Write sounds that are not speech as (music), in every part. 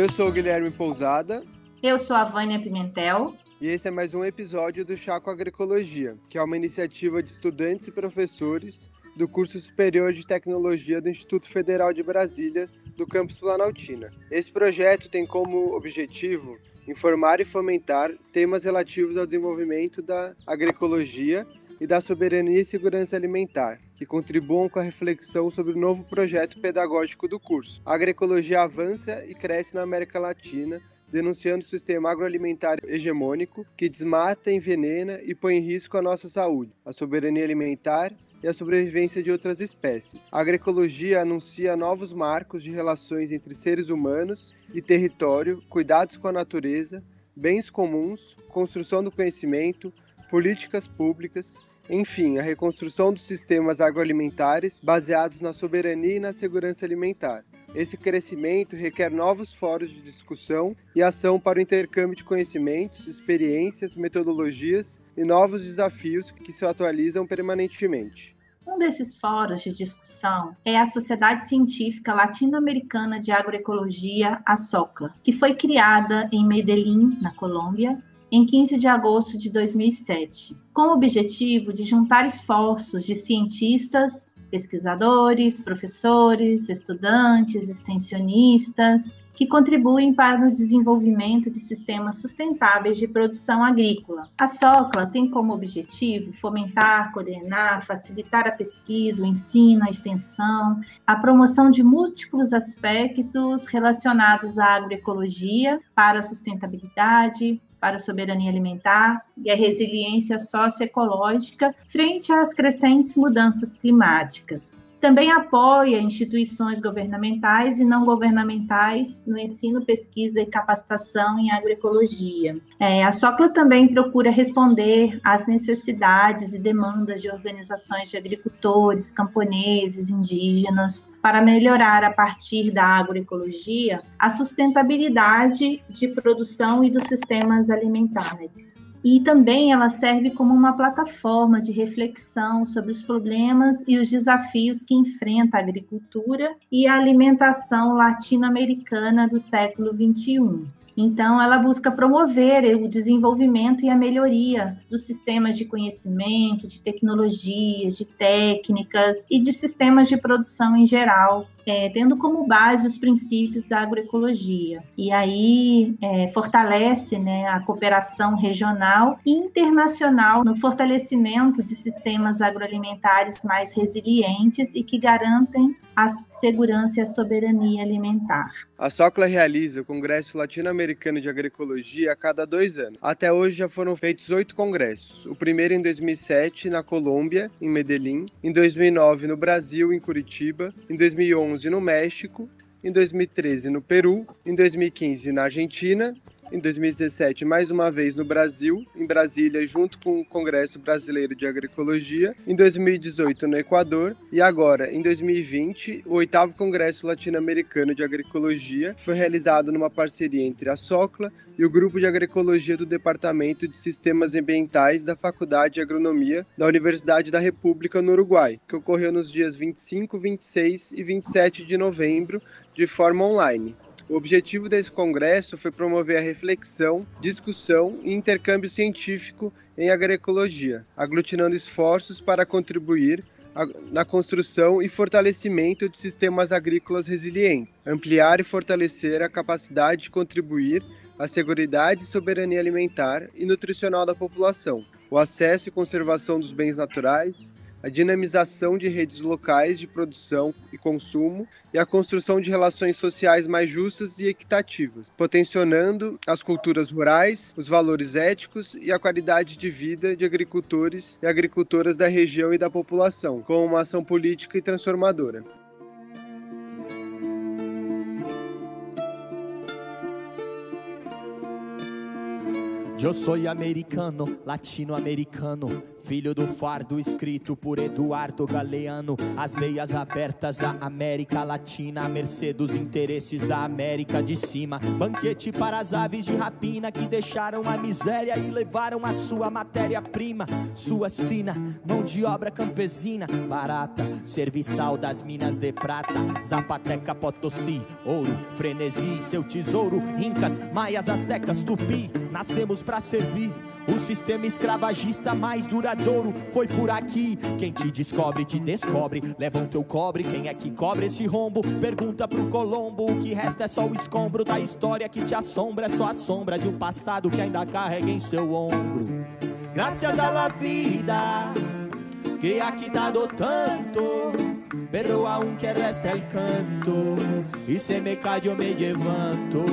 Eu sou o Guilherme Pousada. Eu sou a Vânia Pimentel. E esse é mais um episódio do Chaco Agroecologia, que é uma iniciativa de estudantes e professores do curso superior de tecnologia do Instituto Federal de Brasília, do campus Planaltina. Esse projeto tem como objetivo informar e fomentar temas relativos ao desenvolvimento da agroecologia e da soberania e segurança alimentar, que contribuam com a reflexão sobre o novo projeto pedagógico do curso. A agroecologia avança e cresce na América Latina, denunciando o sistema agroalimentar hegemônico que desmata, envenena e põe em risco a nossa saúde, a soberania alimentar e a sobrevivência de outras espécies. A agroecologia anuncia novos marcos de relações entre seres humanos e território, cuidados com a natureza, bens comuns, construção do conhecimento, políticas públicas, enfim, a reconstrução dos sistemas agroalimentares baseados na soberania e na segurança alimentar. Esse crescimento requer novos fóruns de discussão e ação para o intercâmbio de conhecimentos, experiências, metodologias e novos desafios que se atualizam permanentemente. Um desses fóruns de discussão é a Sociedade Científica Latino-Americana de Agroecologia, a SOCLA, que foi criada em Medellín, na Colômbia, em 15 de agosto de 2007, com o objetivo de juntar esforços de cientistas, pesquisadores, professores, estudantes, extensionistas, que contribuem para o desenvolvimento de sistemas sustentáveis de produção agrícola. A SOCLA tem como objetivo fomentar, coordenar, facilitar a pesquisa, o ensino, a extensão, a promoção de múltiplos aspectos relacionados à agroecologia para a sustentabilidade, para a soberania alimentar e a resiliência socioecológica frente às crescentes mudanças climáticas. Também apoia instituições governamentais e não governamentais no ensino, pesquisa e capacitação em agroecologia. É, a SOCLA também procura responder às necessidades e demandas de organizações de agricultores, camponeses, indígenas, para melhorar, a partir da agroecologia, a sustentabilidade de produção e dos sistemas alimentares e também ela serve como uma plataforma de reflexão sobre os problemas e os desafios que enfrenta a agricultura e a alimentação latino-americana do século XXI. Então, ela busca promover o desenvolvimento e a melhoria dos sistemas de conhecimento, de tecnologias, de técnicas e de sistemas de produção em geral, é, tendo como base os princípios da agroecologia. E aí é, fortalece né, a cooperação regional e internacional no fortalecimento de sistemas agroalimentares mais resilientes e que garantem a segurança e a soberania alimentar. A SOCLA realiza o Congresso Latino-Americano de Agroecologia a cada dois anos. Até hoje já foram feitos oito congressos. O primeiro em 2007 na Colômbia, em Medellín, em 2009 no Brasil, em Curitiba, em 2011 2011 no México, em 2013 no Peru, em 2015 na Argentina em 2017 mais uma vez no Brasil, em Brasília, junto com o Congresso Brasileiro de Agroecologia, em 2018 no Equador e agora, em 2020, o oitavo Congresso Latino-Americano de Agroecologia foi realizado numa parceria entre a SOCLA e o Grupo de Agroecologia do Departamento de Sistemas Ambientais da Faculdade de Agronomia da Universidade da República no Uruguai, que ocorreu nos dias 25, 26 e 27 de novembro de forma online. O objetivo desse congresso foi promover a reflexão, discussão e intercâmbio científico em agroecologia, aglutinando esforços para contribuir na construção e fortalecimento de sistemas agrícolas resilientes, ampliar e fortalecer a capacidade de contribuir à segurança e soberania alimentar e nutricional da população, o acesso e conservação dos bens naturais, a dinamização de redes locais de produção e consumo e a construção de relações sociais mais justas e equitativas, potenciando as culturas rurais, os valores éticos e a qualidade de vida de agricultores e agricultoras da região e da população, com uma ação política e transformadora. Eu sou americano, latino-americano Filho do fardo escrito por Eduardo Galeano, as veias abertas da América Latina, à mercê dos interesses da América de cima. Banquete para as aves de rapina que deixaram a miséria e levaram a sua matéria-prima, sua sina, mão de obra campesina, barata, serviçal das minas de prata, Zapateca, Potosí, ouro, frenesi, seu tesouro, incas, maias, astecas, tupi, nascemos para servir. O sistema escravagista mais duradouro foi por aqui. Quem te descobre, te descobre. Leva o teu cobre, quem é que cobre esse rombo? Pergunta pro Colombo. O que resta é só o escombro da história que te assombra. É só a sombra de um passado que ainda carrega em seu ombro. Graças à la vida que aqui tá do tanto. Pero aunque resta el canto, y se me cae yo me levanto.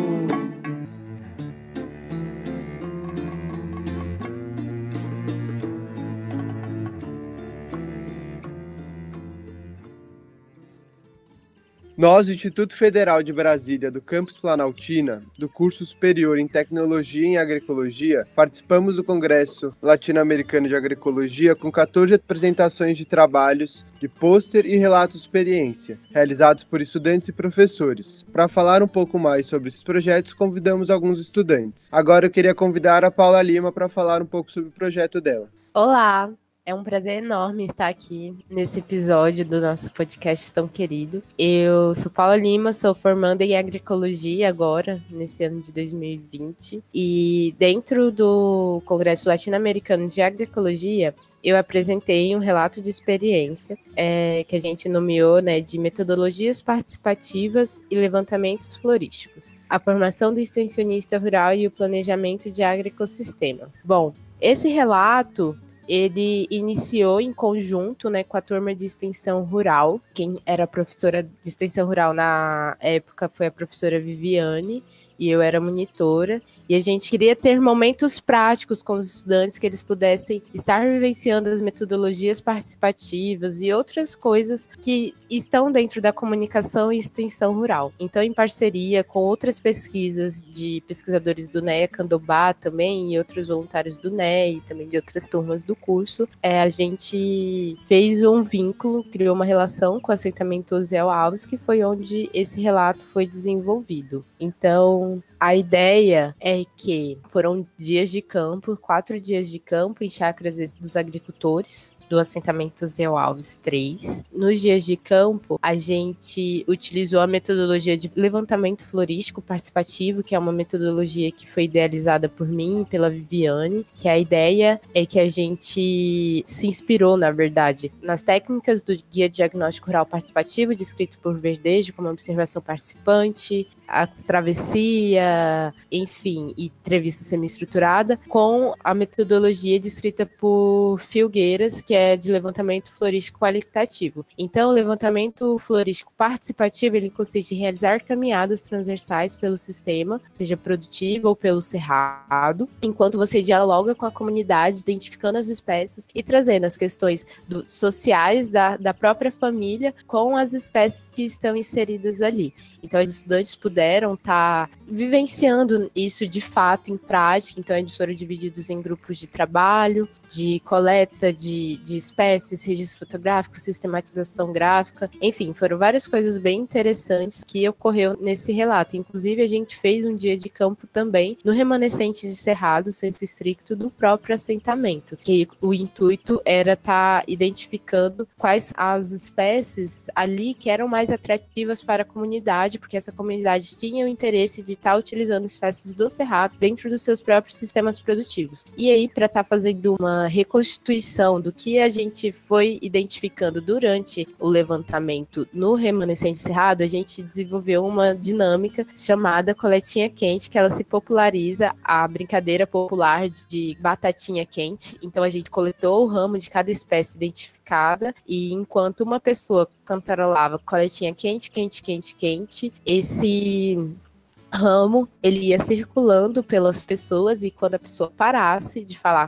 Nós, do Instituto Federal de Brasília, do Campus Planaltina, do curso superior em Tecnologia e em Agroecologia, participamos do Congresso Latino-Americano de Agroecologia com 14 apresentações de trabalhos, de pôster e relatos de experiência, realizados por estudantes e professores. Para falar um pouco mais sobre esses projetos, convidamos alguns estudantes. Agora eu queria convidar a Paula Lima para falar um pouco sobre o projeto dela. Olá, é um prazer enorme estar aqui nesse episódio do nosso podcast tão querido. Eu sou Paula Lima, sou formanda em agroecologia agora, nesse ano de 2020. E dentro do Congresso Latino-Americano de Agroecologia, eu apresentei um relato de experiência é, que a gente nomeou né, de metodologias participativas e levantamentos florísticos. A formação do extensionista rural e o planejamento de agroecossistema. Bom, esse relato ele iniciou em conjunto né, com a turma de extensão rural. Quem era professora de extensão rural na época foi a professora Viviane, e eu era monitora, e a gente queria ter momentos práticos com os estudantes que eles pudessem estar vivenciando as metodologias participativas e outras coisas que estão dentro da comunicação e extensão rural. Então, em parceria com outras pesquisas de pesquisadores do NEA Candobá também e outros voluntários do NEA e também de outras turmas do curso, é, a gente fez um vínculo, criou uma relação com o assentamento Zé Alves, que foi onde esse relato foi desenvolvido. Então, a ideia é que foram dias de campo, quatro dias de campo em chácaras dos agricultores, do assentamento Zé Alves 3. Nos dias de campo, a gente utilizou a metodologia de levantamento florístico participativo, que é uma metodologia que foi idealizada por mim e pela Viviane, que a ideia é que a gente se inspirou, na verdade, nas técnicas do Guia Diagnóstico Rural Participativo, descrito por Verdejo, como observação participante, a travessia, enfim, e entrevista semi-estruturada, com a metodologia descrita por Filgueiras, que é de levantamento florístico qualitativo. Então, o levantamento florístico participativo, ele consiste em realizar caminhadas transversais pelo sistema, seja produtivo ou pelo cerrado, enquanto você dialoga com a comunidade, identificando as espécies e trazendo as questões do, sociais da, da própria família com as espécies que estão inseridas ali. Então, os estudantes puderam estar tá vivenciando isso de fato em prática. Então, eles foram divididos em grupos de trabalho, de coleta de, de espécies, registro fotográfico, sistematização gráfica. Enfim, foram várias coisas bem interessantes que ocorreu nesse relato. Inclusive, a gente fez um dia de campo também no remanescente de Cerrado, centro estricto do próprio assentamento, que o intuito era estar tá identificando quais as espécies ali que eram mais atrativas para a comunidade comunidade, porque essa comunidade tinha o interesse de estar tá utilizando espécies do cerrado dentro dos seus próprios sistemas produtivos. E aí, para estar tá fazendo uma reconstituição do que a gente foi identificando durante o levantamento no remanescente cerrado, a gente desenvolveu uma dinâmica chamada coletinha quente, que ela se populariza a brincadeira popular de batatinha quente. Então a gente coletou o ramo de cada espécie identificada e enquanto uma pessoa cantarolava coletinha quente, quente, quente, quente, esse ramo, ele ia circulando pelas pessoas e quando a pessoa parasse de falar a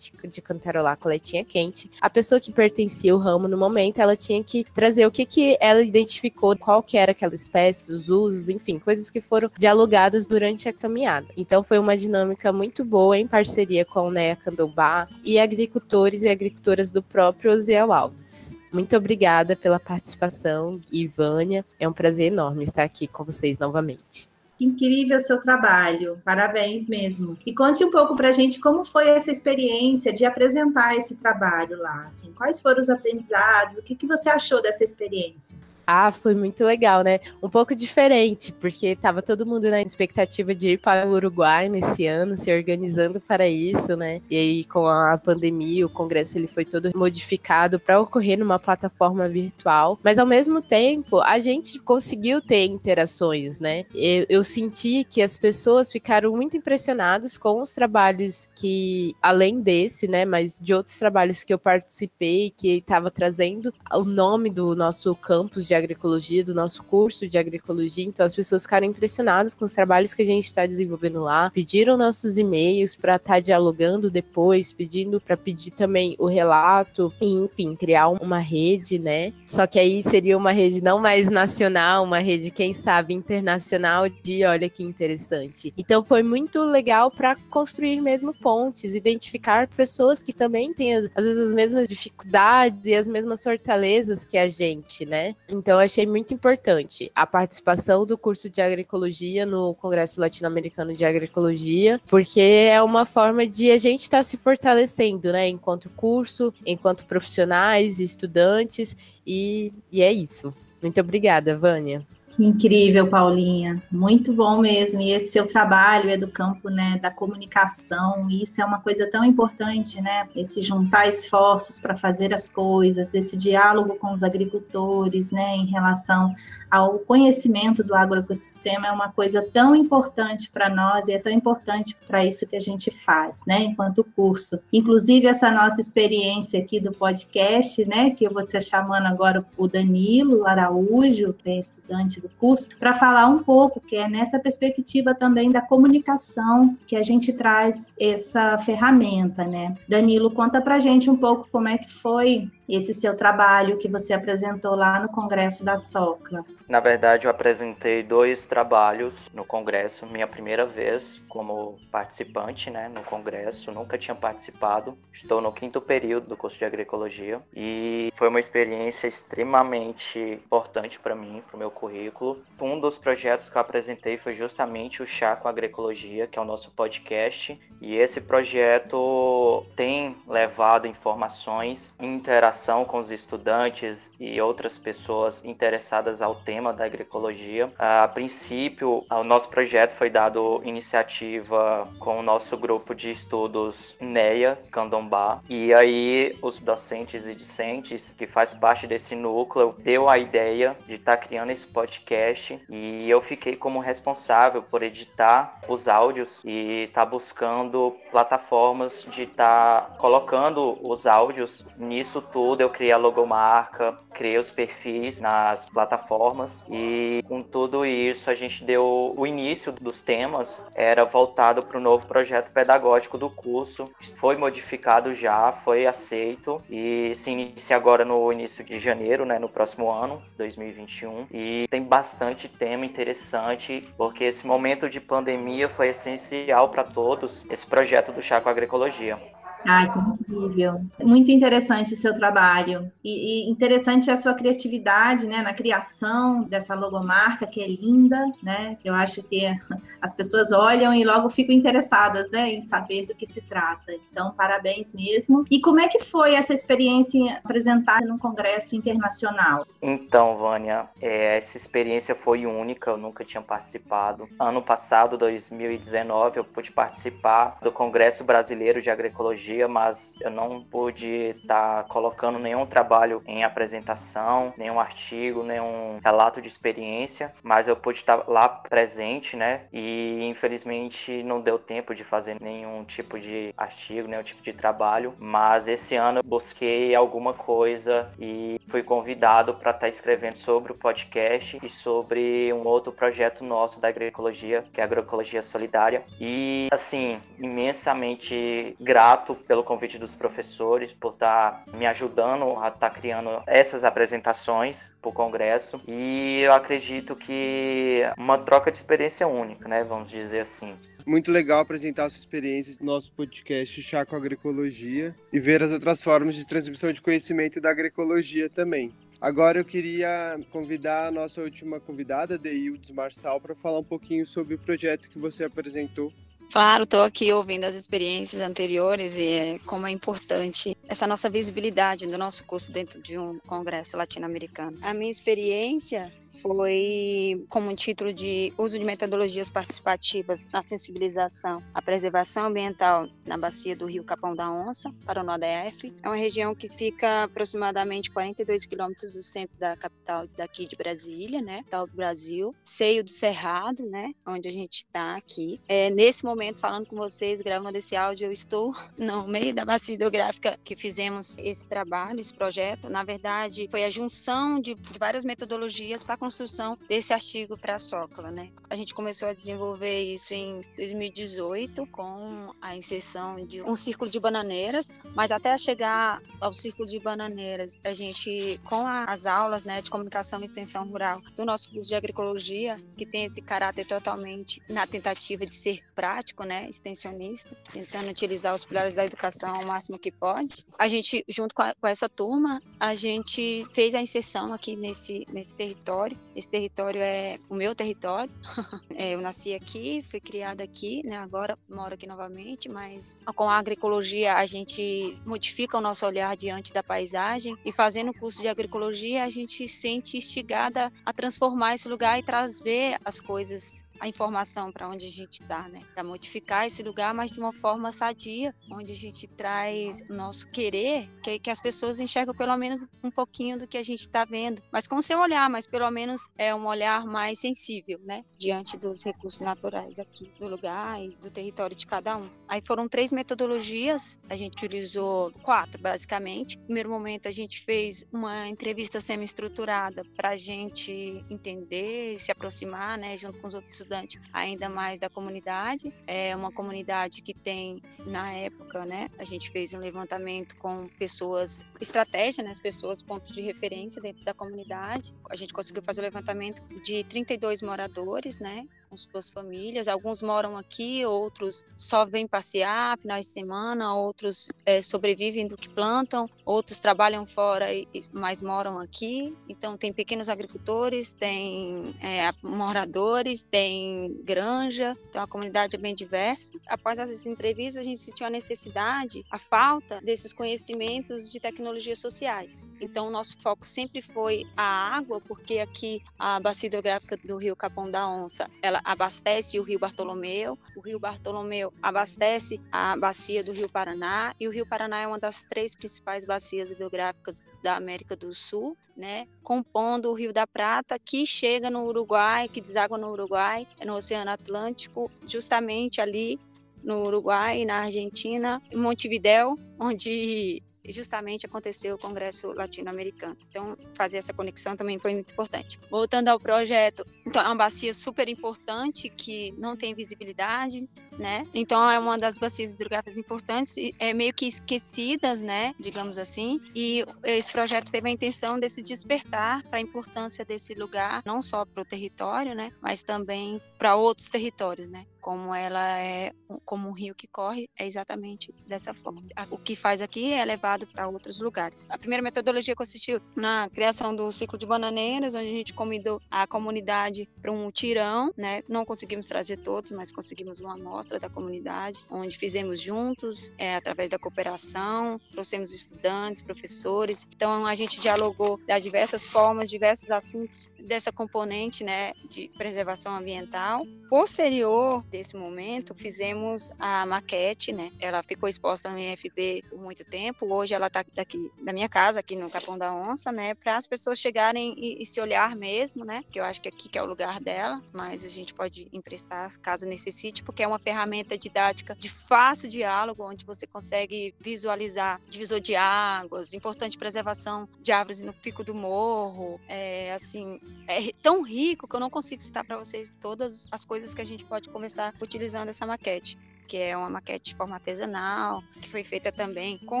de cantarolar a coletinha quente, a pessoa que pertencia ao ramo no momento, ela tinha que trazer o que que ela identificou, qual que era aquela espécie, os usos, enfim, coisas que foram dialogadas durante a caminhada. Então foi uma dinâmica muito boa em parceria com o NEA Candomblé e agricultores e agricultoras do próprio Osiel Alves. Muito obrigada pela participação, Ivânia. É um prazer enorme estar aqui com vocês novamente. Que incrível o seu trabalho, parabéns mesmo. E conte um pouco para a gente como foi essa experiência de apresentar esse trabalho lá. Assim, quais foram os aprendizados? O que, que você achou dessa experiência? Ah, foi muito legal, né? Um pouco diferente, porque tava todo mundo na expectativa de ir para o Uruguai nesse ano, se organizando para isso, né? E aí com a pandemia, o congresso ele foi todo modificado para ocorrer numa plataforma virtual, mas ao mesmo tempo a gente conseguiu ter interações, né? Eu, eu senti que as pessoas ficaram muito impressionadas com os trabalhos que além desse, né, mas de outros trabalhos que eu participei, que estava trazendo o nome do nosso campus de agroecologia, do nosso curso de agroecologia. Então, as pessoas ficaram impressionadas com os trabalhos que a gente está desenvolvendo lá, pediram nossos e-mails para estar tá dialogando depois, pedindo para pedir também o relato, e, enfim, criar uma rede, né? Só que aí seria uma rede não mais nacional, uma rede, quem sabe, internacional, de olha que interessante. Então, foi muito legal para construir mesmo pontes, identificar pessoas que também têm, às vezes, as mesmas dificuldades e as mesmas fortalezas que a gente, né? Então, achei muito importante a participação do curso de agroecologia no Congresso Latino-Americano de Agroecologia, porque é uma forma de a gente estar tá se fortalecendo, né? Enquanto curso, enquanto profissionais, estudantes, e, e é isso. Muito obrigada, Vânia. Que incrível, Paulinha. Muito bom mesmo. E esse seu trabalho é do campo né, da comunicação, isso é uma coisa tão importante, né? Esse juntar esforços para fazer as coisas, esse diálogo com os agricultores, né, em relação ao conhecimento do agroecossistema é uma coisa tão importante para nós e é tão importante para isso que a gente faz, né, enquanto curso. Inclusive, essa nossa experiência aqui do podcast, né, que eu vou te chamando agora o Danilo Araújo, que é estudante do curso, para falar um pouco, que é nessa perspectiva também da comunicação que a gente traz essa ferramenta, né. Danilo, conta para gente um pouco como é que foi esse seu trabalho que você apresentou lá no Congresso da Socla. Na verdade, eu apresentei dois trabalhos no congresso, minha primeira vez como participante, né, no congresso, nunca tinha participado. Estou no quinto período do curso de agroecologia e foi uma experiência extremamente importante para mim, para o meu currículo. Um dos projetos que eu apresentei foi justamente o Chá com Agroecologia, que é o nosso podcast, e esse projeto tem levado informações, interação com os estudantes e outras pessoas interessadas ao tema da agroecologia. A princípio, o nosso projeto foi dado iniciativa com o nosso grupo de estudos NEA Candombá. E aí os docentes e discentes que faz parte desse núcleo deu a ideia de estar tá criando esse podcast e eu fiquei como responsável por editar os áudios e estar tá buscando plataformas de estar tá colocando os áudios nisso tudo. Eu criei a logomarca, criei os perfis nas plataformas e com tudo isso a gente deu o início dos temas era voltado para o novo projeto pedagógico do curso. Foi modificado já, foi aceito e se inicia agora no início de janeiro, né, no próximo ano, 2021. E tem bastante tema interessante, porque esse momento de pandemia foi essencial para todos, esse projeto do Chaco Agroecologia. Ai, que incrível. Muito interessante o seu trabalho. E, e, interessante a sua criatividade, né, na criação dessa logomarca, que é linda, né? Eu acho que (laughs) as pessoas olham e logo ficam interessadas, né, em saber do que se trata. Então, parabéns mesmo. E como é que foi essa experiência apresentada num congresso internacional? Então, Vânia, é, essa experiência foi única, eu nunca tinha participado. Ano passado, 2019, eu pude participar do Congresso Brasileiro de Agroecologia agroecologia, mas eu não pude estar tá colcolocando nenhum trabalho em apresentação, nenhum artigo, nenhum relato de experiência, mas eu pude estar lá presente, né? E infelizmente não deu tempo de fazer nenhum tipo de artigo, nenhum tipo de trabalho, mas esse ano eu busquei alguma coisa e fui convidado para estar tá escrevendo sobre o podcast e sobre um outro projeto nosso da agroecologia, que é a agroecologia solidária. E assim, imensamente grato pelo convite dos professores por estar tá me ajudando a estar tá criando essas apresentações para o Congresso. E eu acredito que uma troca de experiência única, né? Vamos dizer assim. Muito legal apresentar a sua experiência no nosso podcast Chá com Agroecologia e ver as outras formas de transmissão de conhecimento da agroecologia também. Agora eu queria convidar a nossa última convidada, Deildes Marçal, para falar um pouquinho sobre o projeto que você apresentou Claro, estou aqui ouvindo as experiências anteriores e é, como é importante essa nossa visibilidade do nosso curso dentro de um congresso latino-americano. A minha experiência foi como um título de uso de metodologias participativas na sensibilização à preservação ambiental na bacia do Rio Capão da Onça, para o NODF. É uma região que fica aproximadamente 42 quilômetros do centro da capital daqui de Brasília, né, capital do Brasil, seio do Cerrado, né, onde a gente está aqui. É, nesse momento momento falando com vocês, gravando esse áudio, eu estou (laughs) no meio da bacia hidrográfica que fizemos esse trabalho, esse projeto. Na verdade, foi a junção de várias metodologias para a construção desse artigo para a Sócola, né? A gente começou a desenvolver isso em 2018 com a inserção de um círculo de bananeiras, mas até chegar ao círculo de bananeiras, a gente com as aulas, né, de comunicação e extensão rural do nosso curso de agroecologia, que tem esse caráter totalmente na tentativa de ser prático né, extensionista, tentando utilizar os pilares da educação ao máximo que pode. A gente, junto com, a, com essa turma, a gente fez a inserção aqui nesse, nesse território. Esse território é o meu território. (laughs) é, eu nasci aqui, fui criada aqui, né, agora moro aqui novamente, mas com a agroecologia a gente modifica o nosso olhar diante da paisagem e fazendo o curso de agroecologia a gente se sente instigada a transformar esse lugar e trazer as coisas a informação para onde a gente está, né? Para modificar esse lugar, mas de uma forma sadia, onde a gente traz o nosso querer, que, que as pessoas enxergam pelo menos um pouquinho do que a gente está vendo, mas com seu olhar, mas pelo menos é um olhar mais sensível, né? Diante dos recursos naturais aqui do lugar e do território de cada um. Aí foram três metodologias, a gente utilizou quatro, basicamente. No primeiro momento, a gente fez uma entrevista semi-estruturada para a gente entender, se aproximar, né, junto com os outros estudante ainda mais da comunidade. É uma comunidade que tem, na época, né, a gente fez um levantamento com pessoas, estratégia, né, as pessoas pontos de referência dentro da comunidade. A gente conseguiu fazer o levantamento de 32 moradores, né, com suas famílias. Alguns moram aqui, outros só vêm passear finais de semana, outros é, sobrevivem do que plantam, outros trabalham fora, e, mas moram aqui. Então, tem pequenos agricultores, tem é, moradores, tem granja, então a comunidade é bem diversa. Após essas entrevistas, a gente sentiu a necessidade, a falta desses conhecimentos de tecnologias sociais. Então, o nosso foco sempre foi a água, porque aqui a bacia hidrográfica do Rio Capão da Onça, ela abastece o Rio Bartolomeu, o Rio Bartolomeu abastece a bacia do Rio Paraná, e o Rio Paraná é uma das três principais bacias hidrográficas da América do Sul né, compondo o Rio da Prata, que chega no Uruguai, que deságua no Uruguai, no Oceano Atlântico, justamente ali no Uruguai, na Argentina, em Montevidéu, onde justamente aconteceu o Congresso Latino-Americano. Então, fazer essa conexão também foi muito importante. Voltando ao projeto, então é uma bacia super importante que não tem visibilidade, né? Então é uma das bacias hidrográficas importantes, é meio que esquecidas, né? Digamos assim. E esse projeto teve a intenção de se despertar para a importância desse lugar, não só para o território, né? Mas também para outros territórios, né? Como ela é, como um rio que corre, é exatamente dessa forma. O que faz aqui é levado para outros lugares. A primeira metodologia consistiu na criação do ciclo de bananeiras, onde a gente convidou a comunidade para um tirão, né? Não conseguimos trazer todos, mas conseguimos uma amostra mostra da comunidade, onde fizemos juntos, é, através da cooperação, trouxemos estudantes, professores. Então, a gente dialogou das diversas formas, diversos assuntos dessa componente né, de preservação ambiental. Posterior desse momento, fizemos a maquete, né? Ela ficou exposta no IFB por muito tempo. Hoje ela está aqui da minha casa, aqui no Capão da Onça, né? Para as pessoas chegarem e, e, se olhar mesmo, né? Que eu acho que aqui que é o lugar dela, mas a gente pode emprestar caso necessite, porque é uma ferramenta didática de fácil diálogo, onde você consegue visualizar divisor de águas, importante preservação de árvores no pico do morro, é assim, é tão rico que eu não consigo citar para vocês todas as coisas que a gente pode começar utilizando essa maquete que é uma maquete de forma artesanal, que foi feita também com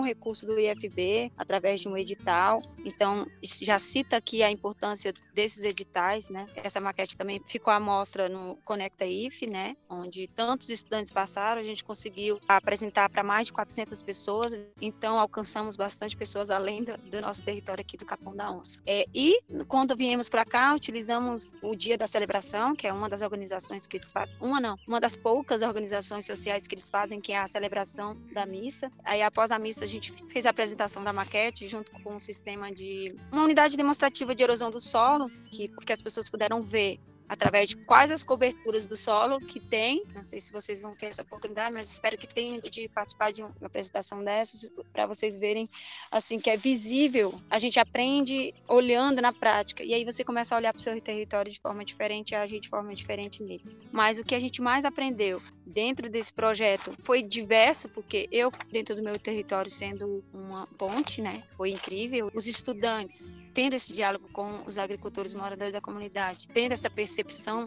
recurso do IFB, através de um edital. Então, já cita aqui a importância desses editais, né? Essa maquete também ficou à mostra no Conecta IF, né? Onde tantos estudantes passaram, a gente conseguiu apresentar para mais de 400 pessoas, então alcançamos bastante pessoas além do, do nosso território aqui do Capão da Onça. É, e quando viemos para cá, utilizamos o Dia da Celebração, que é uma das organizações que uma não, uma das poucas organizações sociais que eles fazem, que é a celebração da missa. Aí, após a missa, a gente fez a apresentação da maquete, junto com um sistema de. uma unidade demonstrativa de erosão do solo, que, que as pessoas puderam ver através de quais as coberturas do solo que tem. Não sei se vocês vão ter essa oportunidade, mas espero que tenham de participar de uma apresentação dessas para vocês verem assim que é visível. A gente aprende olhando na prática e aí você começa a olhar para o seu território de forma diferente e agir de forma diferente nele. Mas o que a gente mais aprendeu dentro desse projeto foi diverso, porque eu dentro do meu território sendo uma ponte, né, foi incrível. Os estudantes tendo esse diálogo com os agricultores moradores da comunidade, tendo essa percepção,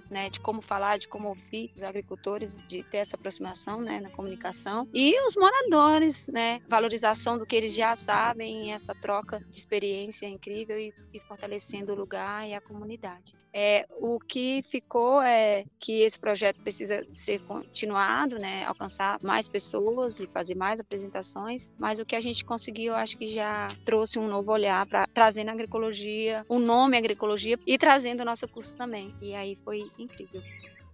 né, de como falar, de como ouvir os agricultores, de ter essa aproximação, né, na comunicação e os moradores, né, valorização do que eles já sabem, essa troca de experiência incrível e, e fortalecendo o lugar e a comunidade. É, o que ficou é que esse projeto precisa ser continuado, né, alcançar mais pessoas e fazer mais apresentações, mas o que a gente conseguiu, acho que já trouxe um novo olhar para trazer na agroecologia, o nome agroecologia e trazendo o nosso curso também. E aí foi incrível.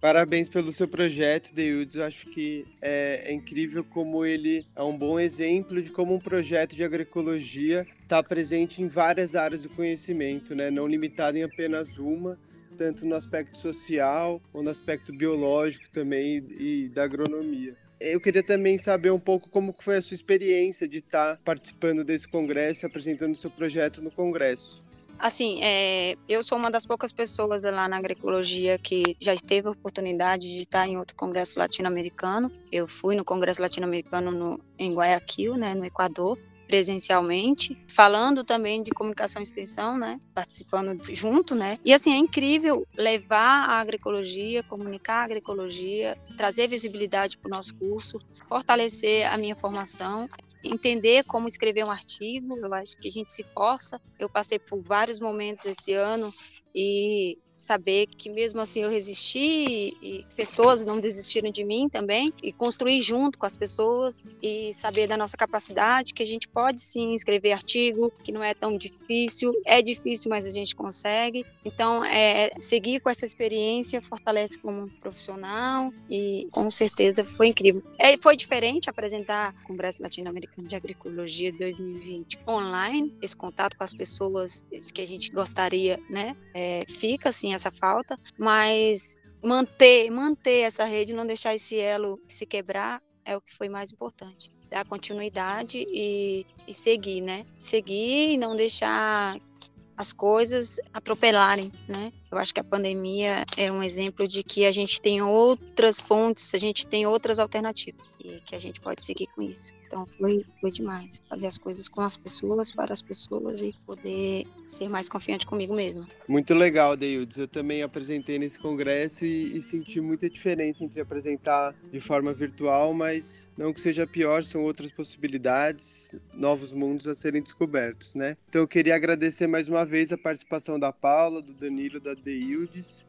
Parabéns pelo seu projeto, Deudes. Eu acho que é, é, incrível como ele é um bom exemplo de como um projeto de agroecologia está presente em várias áreas do conhecimento, né? não limitado em apenas uma tanto no aspecto social, ou no aspecto biológico também e da agronomia. Eu queria também saber um pouco como foi a sua experiência de estar participando desse congresso, apresentando seu projeto no congresso. Assim, é, eu sou uma das poucas pessoas lá na agroecologia que já teve a oportunidade de estar em outro congresso latino-americano. Eu fui no congresso latino-americano em Guayaquil, né, no Equador, presencialmente, falando também de comunicação e extensão, né, participando junto, né. E assim é incrível levar a agroecologia, comunicar a agroecologia, trazer visibilidade para o nosso curso, fortalecer a minha formação entender como escrever um artigo, eu acho que a gente se força. Eu passei por vários momentos esse ano e saber que mesmo assim eu resisti e pessoas não desistiram de mim também e construir junto com as pessoas e saber da nossa capacidade que a gente pode sim escrever artigo que não é tão difícil é difícil mas a gente consegue. Então é seguir com essa experiência fortalece como profissional e com certeza foi incrível. É, foi diferente apresentar o Congresso Latino-Americano de Agroecologia 2020 online. Esse contato com as pessoas que a gente gostaria né é, fica assim essa falta, mas manter, manter essa rede, não deixar esse elo se quebrar é o que foi mais importante. Dar continuidade e, e seguir, né? Seguir e não deixar as coisas atropelarem, né? Eu acho que a pandemia é um exemplo de que a gente tem outras fontes, a gente tem outras alternativas e que a gente pode seguir com isso. Então foi, foi demais fazer as coisas com as pessoas, para as pessoas e poder ser mais confiante comigo mesma. Muito legal, Deildes. Eu também apresentei nesse congresso e, e, senti muita diferença entre apresentar de forma virtual, mas não que seja pior, são outras possibilidades, novos mundos a serem descobertos, né? Então eu queria agradecer mais uma vez a participação da Paula, do Danilo, da Deildes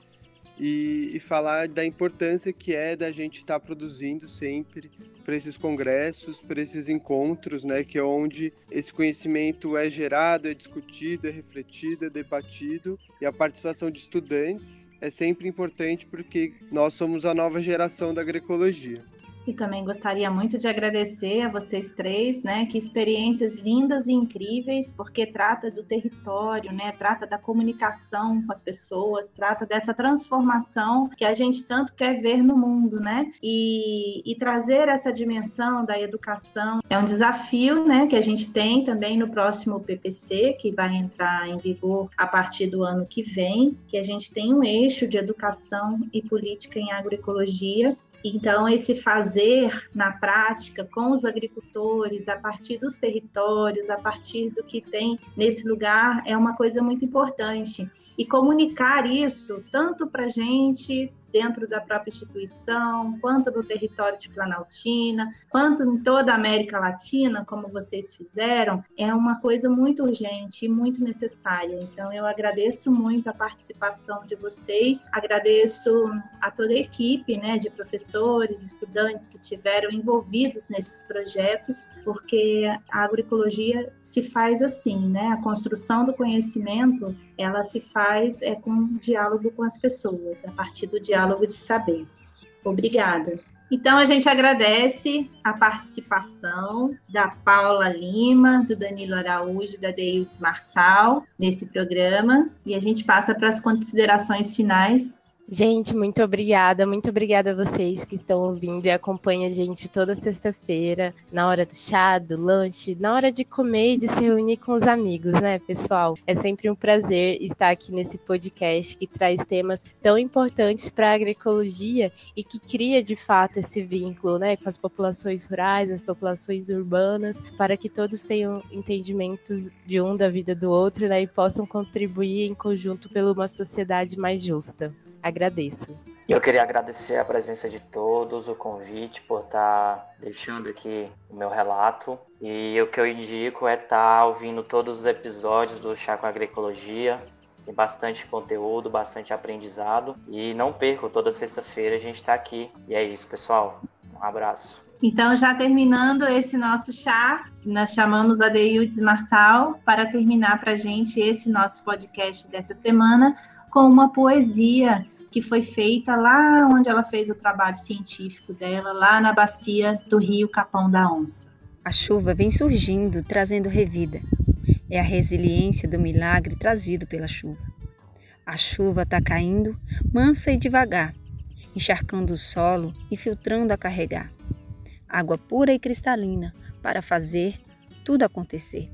e, e falar da importância que é da gente estar tá produzindo sempre para esses congressos, para esses encontros, né, que é onde esse conhecimento é gerado, é discutido, é refletido, é debatido, e a participação de estudantes é sempre importante porque nós somos a nova geração da agroecologia. E também gostaria muito de agradecer a vocês três, né? Que experiências lindas e incríveis, porque trata do território, né? Trata da comunicação com as pessoas, trata dessa transformação que a gente tanto quer ver no mundo, né? E, e trazer essa dimensão da educação é um desafio, né? Que a gente tem também no próximo PPC, que vai entrar em vigor a partir do ano que vem, que a gente tem um eixo de educação e política em agroecologia então, esse fazer na prática com os agricultores, a partir dos territórios, a partir do que tem nesse lugar, é uma coisa muito importante. E comunicar isso tanto para a gente, dentro da própria instituição, quanto no território de Planaltina, quanto em toda a América Latina, como vocês fizeram, é uma coisa muito urgente e muito necessária. Então, eu agradeço muito a participação de vocês, agradeço a toda a equipe né, de professores, estudantes que tiveram envolvidos nesses projetos, porque a agroecologia se faz assim, né? A construção do conhecimento ela se faz é com diálogo com as pessoas, a partir do diálogo de saberes. Obrigada. Então a gente agradece a participação da Paula Lima, do Danilo Araújo, da Deildes Marçal nesse programa e a gente passa para as considerações finais Gente, muito obrigada, muito obrigada a vocês que estão ouvindo e acompanham a gente toda sexta-feira, na hora do chá, do lanche, na hora de comer e de se reunir com os amigos, né, pessoal? É sempre um prazer estar aqui nesse podcast que traz temas tão importantes para a agroecologia e que cria de fato esse vínculo, né, com as populações rurais, as populações urbanas, para que todos tenham entendimentos de um da vida do outro, né, e possam contribuir em conjunto pela uma sociedade mais justa. Agradeço. Eu queria agradecer a presença de todos, o convite por estar deixando aqui o meu relato. E o que eu indico é estar ouvindo todos os episódios do Chá com Agroecologia. Tem bastante conteúdo, bastante aprendizado. E não perco, toda sexta-feira a gente está aqui. E é isso, pessoal. Um abraço. Então, já terminando esse nosso chá, nós chamamos a Deildes Marçal para terminar para a gente esse nosso podcast dessa semana com uma poesia que foi feita lá onde ela fez o trabalho científico dela, lá na bacia do rio Capão da Onça. A chuva vem surgindo, trazendo revida. É a resiliência do milagre trazido pela chuva. A chuva está caindo, mansa e devagar, encharcando o solo e filtrando a carregar. Água pura e cristalina para fazer tudo acontecer.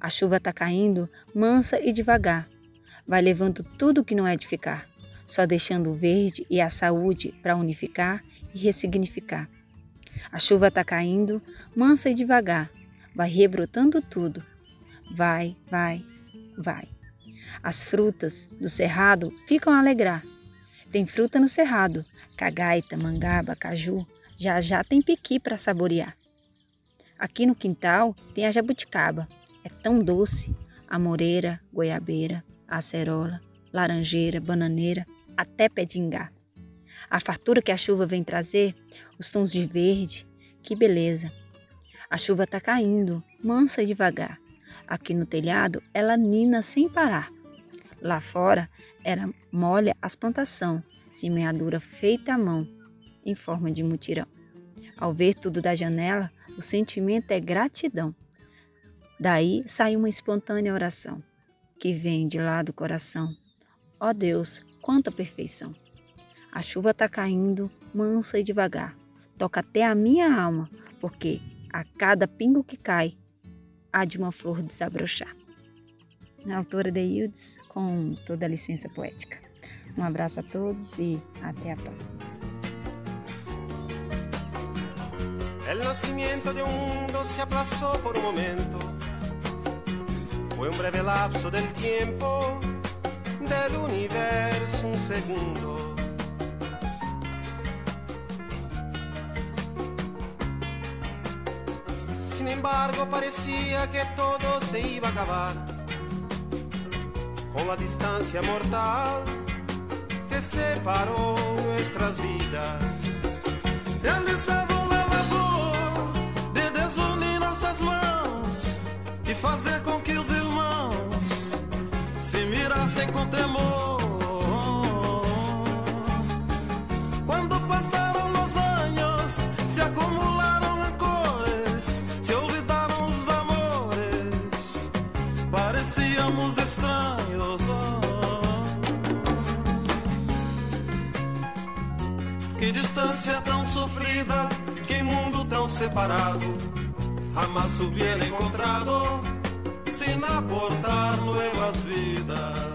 A chuva está caindo, mansa e devagar, vai levando tudo que não é de ficar, só deixando o verde e a saúde para unificar e ressignificar. A chuva está caindo, mansa e devagar, vai rebrotando tudo. Vai, vai, vai. As frutas do cerrado ficam a alegrar. Tem fruta no cerrado, cagaita, mangaba, caju, já já tem piqui para saborear. Aqui no quintal tem a jabuticaba, é tão doce, a moreira, goiabeira, acerola, laranjeira, bananeira, até pé de ingá. A fartura que a chuva vem trazer, os tons de verde, que beleza. A chuva está caindo, mansa e devagar. Aqui no telhado, ela nina sem parar. Lá fora, era molha as plantação, semeadura feita à mão, em forma de mutirão. Ao ver tudo da janela, o sentimento é gratidão. Daí sai uma espontânea oração que vem de lá do coração. Ó oh Deus, quanta perfeição! A chuva está caindo, mansa e devagar. Toca até a minha alma, porque a cada pingo que cai, há de uma flor desabrochar. Na autora de Hildes, com toda a licença poética. Um abraço a todos e até a próxima. El nacimiento de un mundo se aplazó por un momento Fue un breve lapso del tiempo del universo, un segundo. Sin embargo, parecía que todo se iba a acabar con la distancia mortal que separó nuestras vidas. Realizava la labor de desunir nossas mãos e fazer com que respirar com temor. Quando passaram os anos, se acumularam rancores, se olvidaram os amores, parecíamos estranhos. Oh. Que distância tão sofrida, que mundo tão separado, jamais hubiera encontrado. Na porta, nuevas vidas.